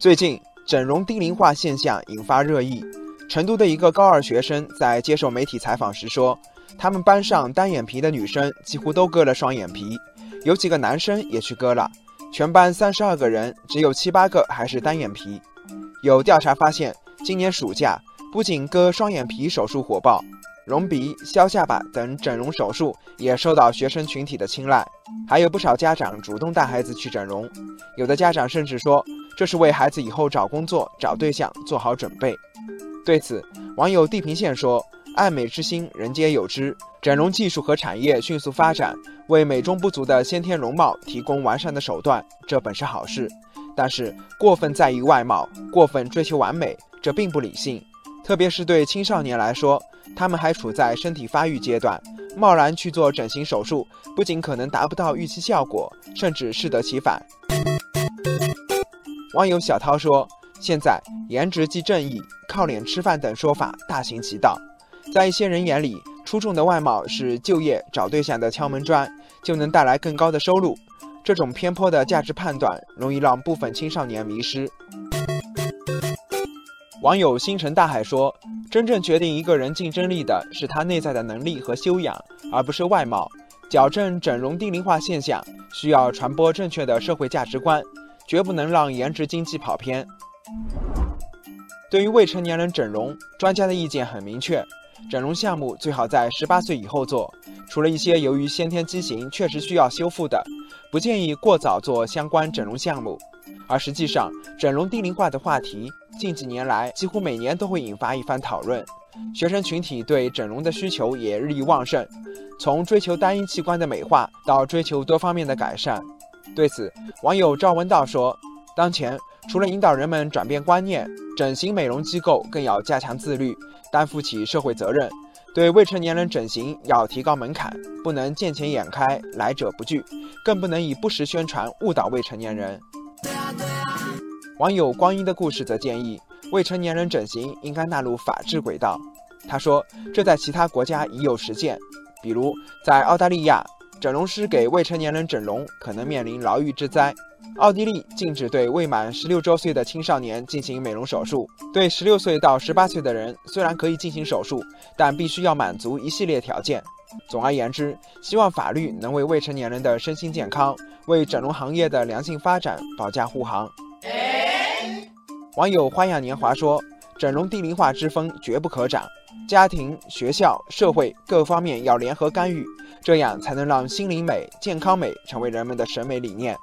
最近，整容低龄化现象引发热议。成都的一个高二学生在接受媒体采访时说，他们班上单眼皮的女生几乎都割了双眼皮，有几个男生也去割了。全班三十二个人，只有七八个还是单眼皮。有调查发现，今年暑假不仅割双眼皮手术火爆。隆鼻、削下巴等整容手术也受到学生群体的青睐，还有不少家长主动带孩子去整容，有的家长甚至说这是为孩子以后找工作、找对象做好准备。对此，网友地平线说：“爱美之心，人皆有之。整容技术和产业迅速发展，为美中不足的先天容貌提供完善的手段，这本是好事。但是，过分在意外貌，过分追求完美，这并不理性。”特别是对青少年来说，他们还处在身体发育阶段，贸然去做整形手术，不仅可能达不到预期效果，甚至适得其反。网友小涛说：“现在颜值即正义、靠脸吃饭等说法大行其道，在一些人眼里，出众的外貌是就业找对象的敲门砖，就能带来更高的收入。这种偏颇的价值判断，容易让部分青少年迷失。”网友星辰大海说：“真正决定一个人竞争力的是他内在的能力和修养，而不是外貌。矫正整容低龄化现象，需要传播正确的社会价值观，绝不能让颜值经济跑偏。”对于未成年人整容，专家的意见很明确：整容项目最好在十八岁以后做，除了一些由于先天畸形确实需要修复的，不建议过早做相关整容项目。而实际上，整容低龄化的话题近几年来几乎每年都会引发一番讨论，学生群体对整容的需求也日益旺盛，从追求单一器官的美化到追求多方面的改善。对此，网友赵文道说：“当前除了引导人们转变观念，整形美容机构更要加强自律，担负起社会责任。对未成年人整形要提高门槛，不能见钱眼开，来者不拒，更不能以不实宣传误导未成年人。”网友光阴的故事则建议，未成年人整形应该纳入法治轨道。他说，这在其他国家已有实践，比如在澳大利亚，整容师给未成年人整容可能面临牢狱之灾。奥地利禁止对未满十六周岁的青少年进行美容手术，对十六岁到十八岁的人虽然可以进行手术，但必须要满足一系列条件。总而言之，希望法律能为未成年人的身心健康、为整容行业的良性发展保驾护航。网友花样年华说：“整容低龄化之风绝不可长，家庭、学校、社会各方面要联合干预，这样才能让心灵美、健康美成为人们的审美理念。”